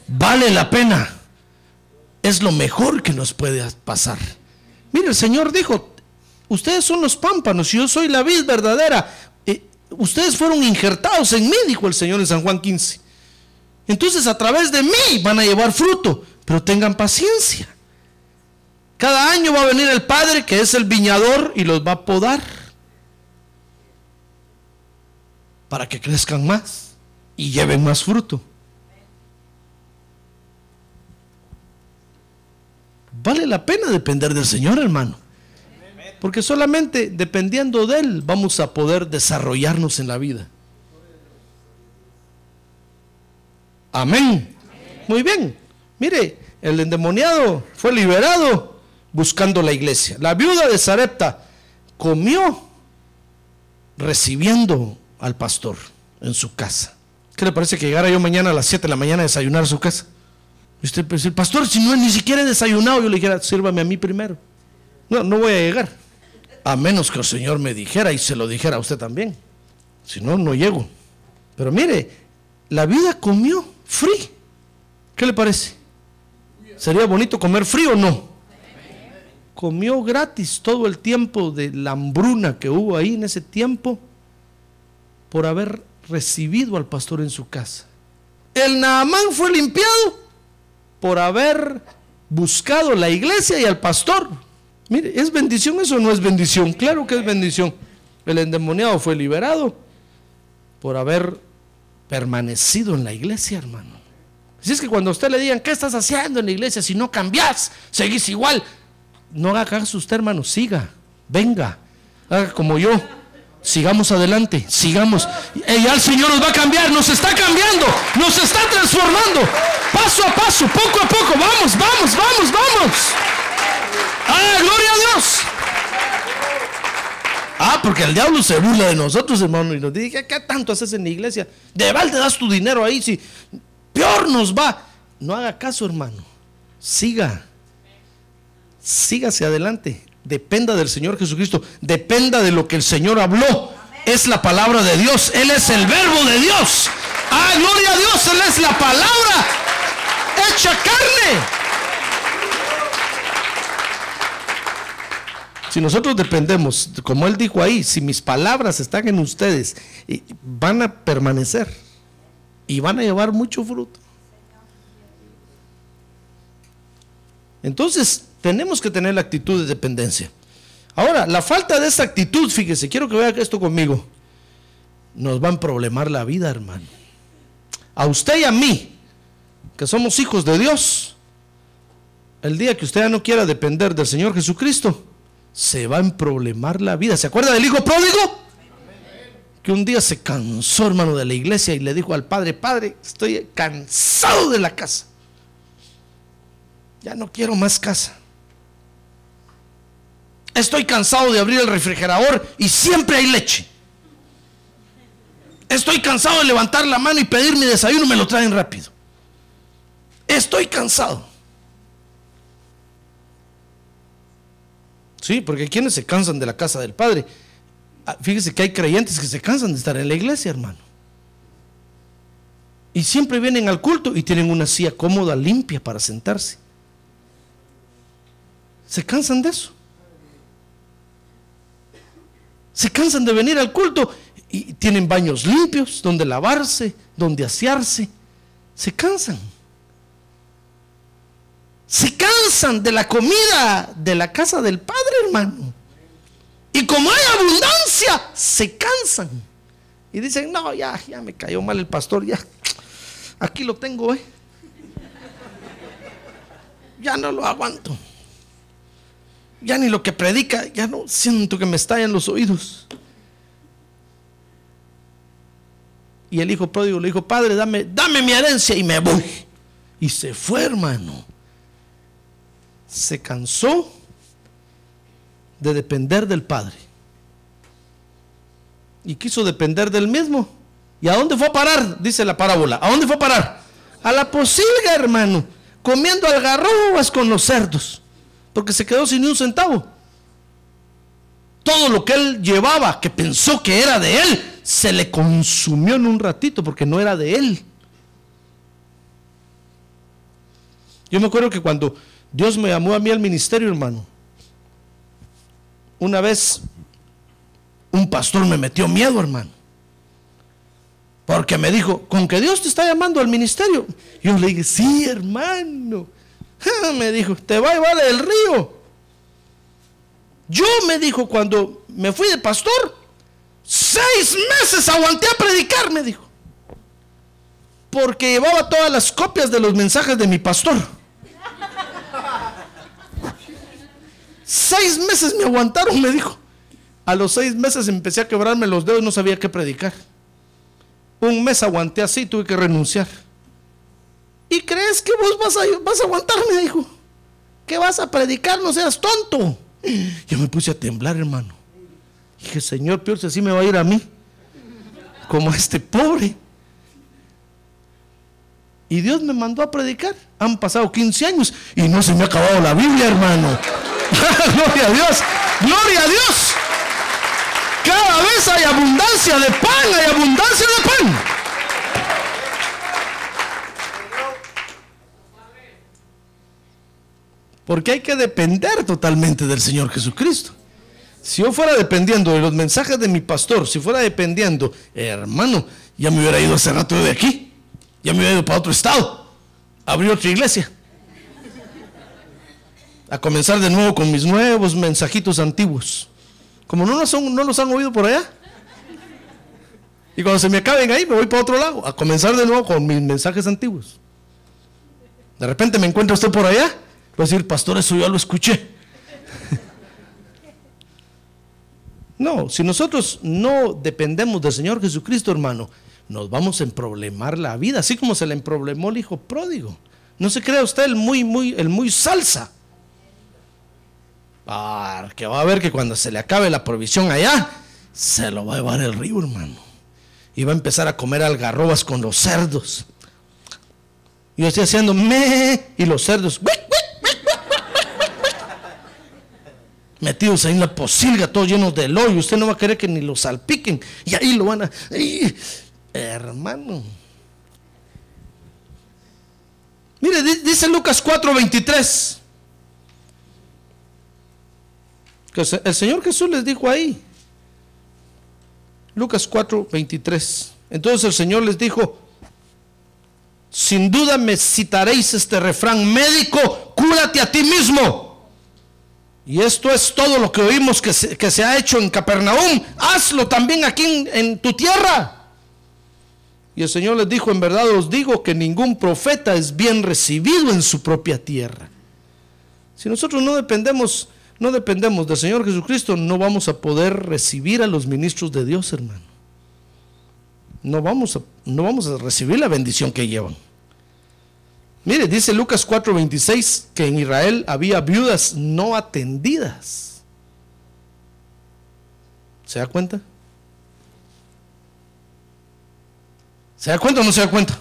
S2: vale la pena. Es lo mejor que nos puede pasar. Mire, el Señor dijo, ustedes son los pámpanos yo soy la vid verdadera. Eh, ustedes fueron injertados en mí, dijo el Señor en San Juan 15. Entonces a través de mí van a llevar fruto, pero tengan paciencia. Cada año va a venir el Padre, que es el viñador, y los va a podar para que crezcan más y lleven más fruto. Vale la pena depender del Señor, hermano. Porque solamente dependiendo de Él vamos a poder desarrollarnos en la vida. Amén. Muy bien. Mire, el endemoniado fue liberado buscando la iglesia. La viuda de Sarepta comió recibiendo al pastor en su casa. ¿Qué le parece que llegara yo mañana a las 7 de la mañana a desayunar a su casa? usted decir, pastor, si no ni siquiera he desayunado, yo le dijera, sírvame a mí primero. No, no voy a llegar. A menos que el Señor me dijera y se lo dijera a usted también. Si no, no llego. Pero mire, la vida comió frío. ¿Qué le parece? ¿Sería bonito comer frío o no? Comió gratis todo el tiempo de la hambruna que hubo ahí en ese tiempo por haber recibido al pastor en su casa. El Naamán fue limpiado por haber buscado la iglesia y al pastor. Mire, ¿es bendición eso o no es bendición? Claro que es bendición. El endemoniado fue liberado por haber permanecido en la iglesia, hermano. Si es que cuando a usted le digan, ¿qué estás haciendo en la iglesia? Si no cambias, seguís igual. No haga caso usted, hermano, siga, venga, haga como yo. Sigamos adelante, sigamos. Y ya el Señor nos va a cambiar, nos está cambiando, nos está transformando. Paso a paso, poco a poco. Vamos, vamos, vamos, vamos. Ah, gloria a Dios. Ah, porque el diablo se burla de nosotros, hermano, y nos dice, ¿qué tanto haces en la iglesia? De balde das tu dinero ahí, si peor nos va. No haga caso, hermano. Siga. Hacia adelante. Dependa del Señor Jesucristo. Dependa de lo que el Señor habló. Es la palabra de Dios. Él es el verbo de Dios. Ah, gloria a Dios. Él es la palabra hecha carne. Si nosotros dependemos, como él dijo ahí, si mis palabras están en ustedes, van a permanecer y van a llevar mucho fruto. Entonces, tenemos que tener la actitud de dependencia. Ahora, la falta de esa actitud, fíjese, quiero que vea esto conmigo, nos va a problemar la vida, hermano. A usted y a mí, que somos hijos de Dios, el día que usted ya no quiera depender del Señor Jesucristo, se va a emproblemar la vida. ¿Se acuerda del hijo pródigo? Que un día se cansó, hermano, de la iglesia y le dijo al padre, padre, estoy cansado de la casa. Ya no quiero más casa. Estoy cansado de abrir el refrigerador y siempre hay leche. Estoy cansado de levantar la mano y pedir mi desayuno, me lo traen rápido. Estoy cansado. Sí, porque quienes se cansan de la casa del Padre. Ah, fíjese que hay creyentes que se cansan de estar en la iglesia, hermano. Y siempre vienen al culto y tienen una silla cómoda, limpia para sentarse. Se cansan de eso. Se cansan de venir al culto y tienen baños limpios, donde lavarse, donde asearse. Se cansan se cansan de la comida de la casa del Padre, hermano. Y como hay abundancia, se cansan. Y dicen, no, ya, ya me cayó mal el pastor, ya. Aquí lo tengo, ¿eh? Ya no lo aguanto. Ya ni lo que predica, ya no siento que me estallan los oídos. Y el hijo pródigo le dijo, padre, dame, dame mi herencia y me voy. Y se fue, hermano se cansó de depender del Padre. Y quiso depender del mismo. ¿Y a dónde fue a parar? Dice la parábola. ¿A dónde fue a parar? A la posilga, hermano. Comiendo algarrobas con los cerdos. Porque se quedó sin ni un centavo. Todo lo que él llevaba, que pensó que era de él, se le consumió en un ratito porque no era de él. Yo me acuerdo que cuando Dios me llamó a mí al ministerio, hermano. Una vez un pastor me metió miedo, hermano. Porque me dijo, con que Dios te está llamando al ministerio. Yo le dije, sí, hermano. Me dijo, te va a llevar el río. Yo me dijo, cuando me fui de pastor, seis meses aguanté a predicar, me dijo. Porque llevaba todas las copias de los mensajes de mi pastor. Seis meses me aguantaron, me dijo. A los seis meses empecé a quebrarme los dedos, no sabía qué predicar. Un mes aguanté así, tuve que renunciar. ¿Y crees que vos vas a, vas a aguantar? Me dijo. ¿Qué vas a predicar? No seas tonto. Yo me puse a temblar, hermano. Dije, Señor, peor si así me va a ir a mí. Como a este pobre. Y Dios me mandó a predicar. Han pasado 15 años y no se me ha acabado la Biblia, hermano. (laughs) Gloria a Dios. Gloria a Dios. Cada vez hay abundancia de pan, hay abundancia de pan. Porque hay que depender totalmente del Señor Jesucristo. Si yo fuera dependiendo de los mensajes de mi pastor, si fuera dependiendo, hermano, ya me hubiera ido hace rato de aquí. Ya me hubiera ido para otro estado. Abrir otra iglesia a comenzar de nuevo con mis nuevos mensajitos antiguos. Como no los, no los han oído por allá. Y cuando se me acaben ahí, me voy para otro lado, a comenzar de nuevo con mis mensajes antiguos. De repente me encuentra usted por allá, voy a decir, pastor, eso ya lo escuché. No, si nosotros no dependemos del Señor Jesucristo, hermano, nos vamos a emproblemar la vida, así como se le emproblemó el hijo pródigo. No se crea usted el muy, muy, el muy salsa. que va a ver que cuando se le acabe la provisión allá, se lo va a llevar el río, hermano. Y va a empezar a comer algarrobas con los cerdos. Yo estoy haciendo me y los cerdos metidos ahí en la posilga, todos llenos de hoyo. Usted no va a querer que ni lo salpiquen. Y ahí lo van a. hermano. Mire, dice Lucas 4:23. Que el Señor Jesús les dijo ahí. Lucas 4:23. Entonces el Señor les dijo, sin duda me citaréis este refrán, médico, cúrate a ti mismo. Y esto es todo lo que oímos que se, ha hecho en Capernaum. Hazlo también aquí en, en tu tierra. Y el Señor les dijo, en verdad os digo que ningún profeta es bien recibido en su propia tierra. Si nosotros no dependemos, no dependemos del Señor Jesucristo, no vamos a poder recibir a los ministros de Dios, hermano. No vamos a, no vamos a recibir la bendición que llevan. Mire, dice Lucas 4:26 que en Israel había viudas no atendidas. ¿Se da cuenta? ¿Se da cuenta o no se da cuenta?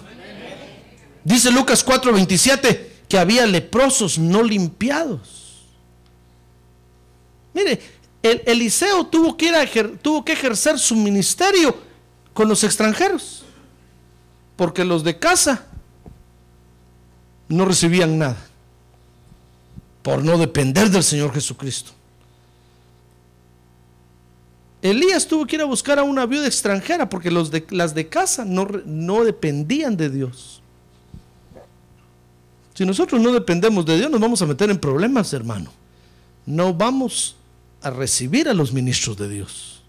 S2: Dice Lucas 4:27 que había leprosos no limpiados. Mire, el, Eliseo tuvo que, ir tuvo que ejercer su ministerio con los extranjeros, porque los de casa no recibían nada por no depender del Señor Jesucristo. Elías tuvo que ir a buscar a una viuda extranjera porque las de casa no, no dependían de Dios. Si nosotros no dependemos de Dios, nos vamos a meter en problemas, hermano. No vamos a recibir a los ministros de Dios.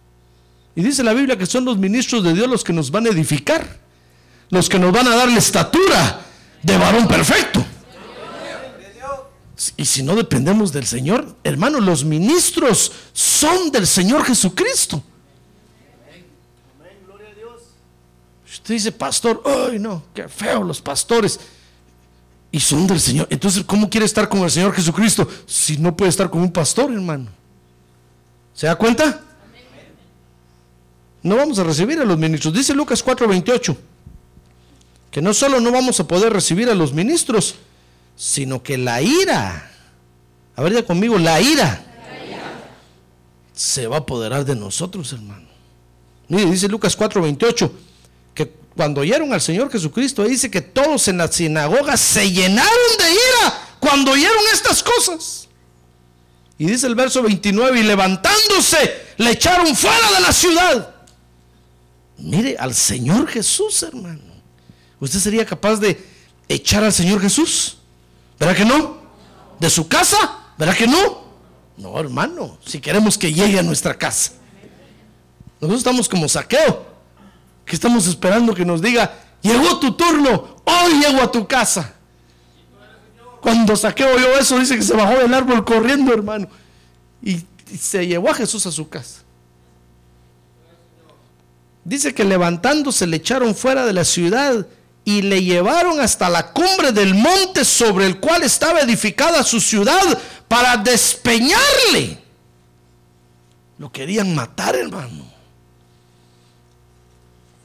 S2: Y dice la Biblia que son los ministros de Dios los que nos van a edificar, los que nos van a dar la estatura de varón perfecto. Y si no dependemos del Señor, hermano, los ministros son del Señor Jesucristo. Usted dice, pastor, ay no, qué feo los pastores. Y son del Señor. Entonces, ¿cómo quiere estar con el Señor Jesucristo si no puede estar con un pastor, hermano? ¿Se da cuenta? No vamos a recibir a los ministros. Dice Lucas 4:28 que no solo no vamos a poder recibir a los ministros, sino que la ira, a ver ya conmigo, la ira, se va a apoderar de nosotros, hermano. Mire, dice Lucas 4:28, que cuando oyeron al Señor Jesucristo, dice que todos en la sinagoga se llenaron de ira cuando oyeron estas cosas. Y dice el verso 29, y levantándose, le echaron fuera de la ciudad. Mire, al Señor Jesús, hermano. ¿Usted sería capaz de echar al Señor Jesús? ¿Verdad que no? ¿De su casa? ¿Verdad que no? No, hermano, si queremos que llegue a nuestra casa. Nosotros estamos como saqueo, que estamos esperando que nos diga, llegó tu turno, hoy llego a tu casa. Cuando saqueo oyó eso, dice que se bajó del árbol corriendo, hermano, y, se llevó a Jesús a su casa. Dice que levantándose le echaron fuera de la ciudad y le llevaron hasta la cumbre del monte sobre el cual estaba edificada su ciudad para despeñarle. Lo querían matar, hermano.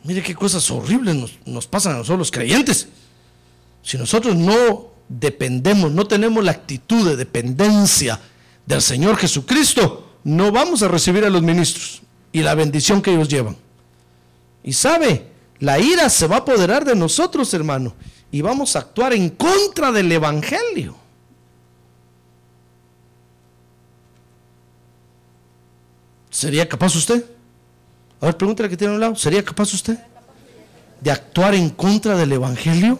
S2: Mire qué cosas horribles nos, nos, pasan a nosotros los creyentes. Si nosotros no dependemos, no tenemos la actitud de dependencia del Señor Jesucristo, no vamos a recibir a los ministros y la bendición que ellos llevan. Y sabe, la ira se va a apoderar de nosotros, hermano, y vamos a actuar en contra del Evangelio. ¿Sería capaz usted? A ver, pregúntale que tiene a un lado. ¿Sería capaz usted de actuar en contra del Evangelio?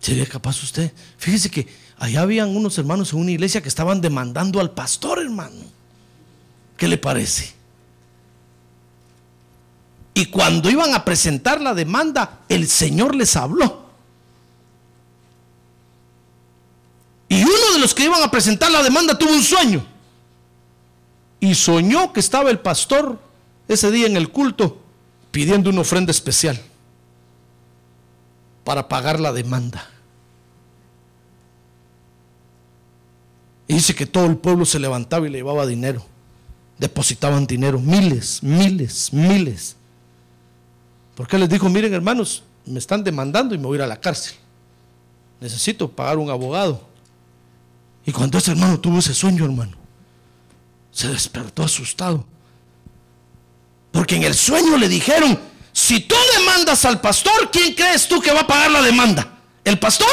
S2: ¿Sería capaz usted? Fíjese que allá habían unos hermanos en una iglesia que estaban demandando al pastor, hermano. ¿Qué le parece? Y cuando iban a presentar la demanda, el Señor les habló. Y uno de los que iban a presentar la demanda tuvo un sueño. Y soñó que estaba el pastor ese día en el culto pidiendo una ofrenda especial para pagar la demanda. Y dice que todo el pueblo se levantaba y le llevaba dinero. Depositaban dinero, miles, miles, miles. Porque les dijo, miren hermanos, me están demandando y me voy a ir a la cárcel. Necesito pagar un abogado. Y cuando ese hermano tuvo ese sueño, hermano, se despertó asustado. Porque en el sueño le dijeron, si tú demandas al pastor, ¿quién crees tú que va a pagar la demanda? ¿El pastor?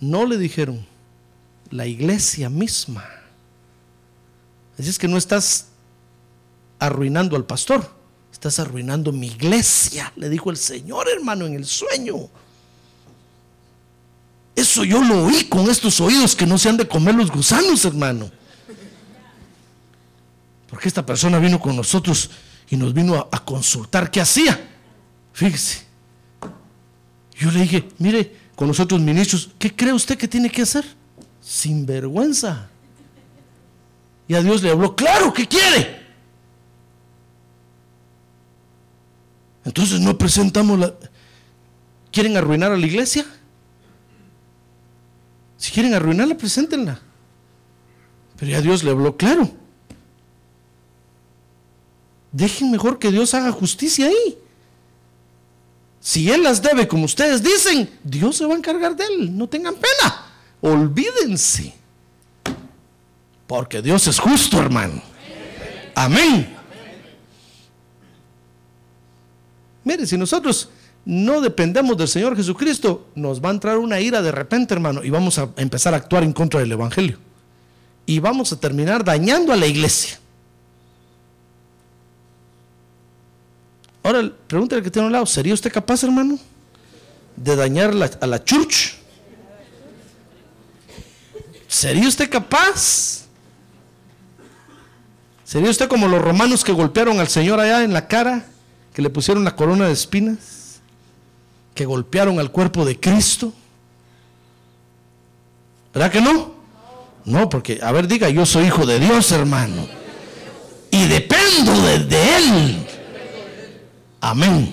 S2: No le dijeron, la iglesia misma. Así es que no estás arruinando al pastor, estás arruinando mi iglesia, le dijo el Señor hermano en el sueño. Eso yo lo oí con estos oídos que no se han de comer los gusanos, hermano. Porque esta persona vino con nosotros y nos vino a, consultar qué hacía. Fíjese. Yo le dije, mire, con nosotros ministros, ¿qué cree usted que tiene que hacer? Sin vergüenza. Y a Dios le habló, claro que quiere. Entonces no presentamos la... ¿Quieren arruinar a la iglesia? Si quieren arruinarla, preséntenla. Pero ya Dios le habló claro. Dejen mejor que Dios haga justicia ahí. Si Él las debe como ustedes dicen, Dios se va a encargar de Él. No tengan pena. Olvídense. Porque Dios es justo, hermano. Amén. Mire, si nosotros no dependemos del Señor Jesucristo, nos va a entrar una ira de repente, hermano, y vamos a empezar a actuar en contra del Evangelio. Y vamos a terminar dañando a la iglesia. Ahora, pregúntale que tiene a un lado, ¿sería usted capaz, hermano, de dañar a la church? ¿Sería usted capaz? ¿Sería usted como los romanos que golpearon al Señor allá en la cara, que le pusieron la corona de espinas, que golpearon al cuerpo de Cristo? ¿Verdad que no? No, porque, a ver, diga, yo soy hijo de Dios, hermano. Y dependo de Él. Amén.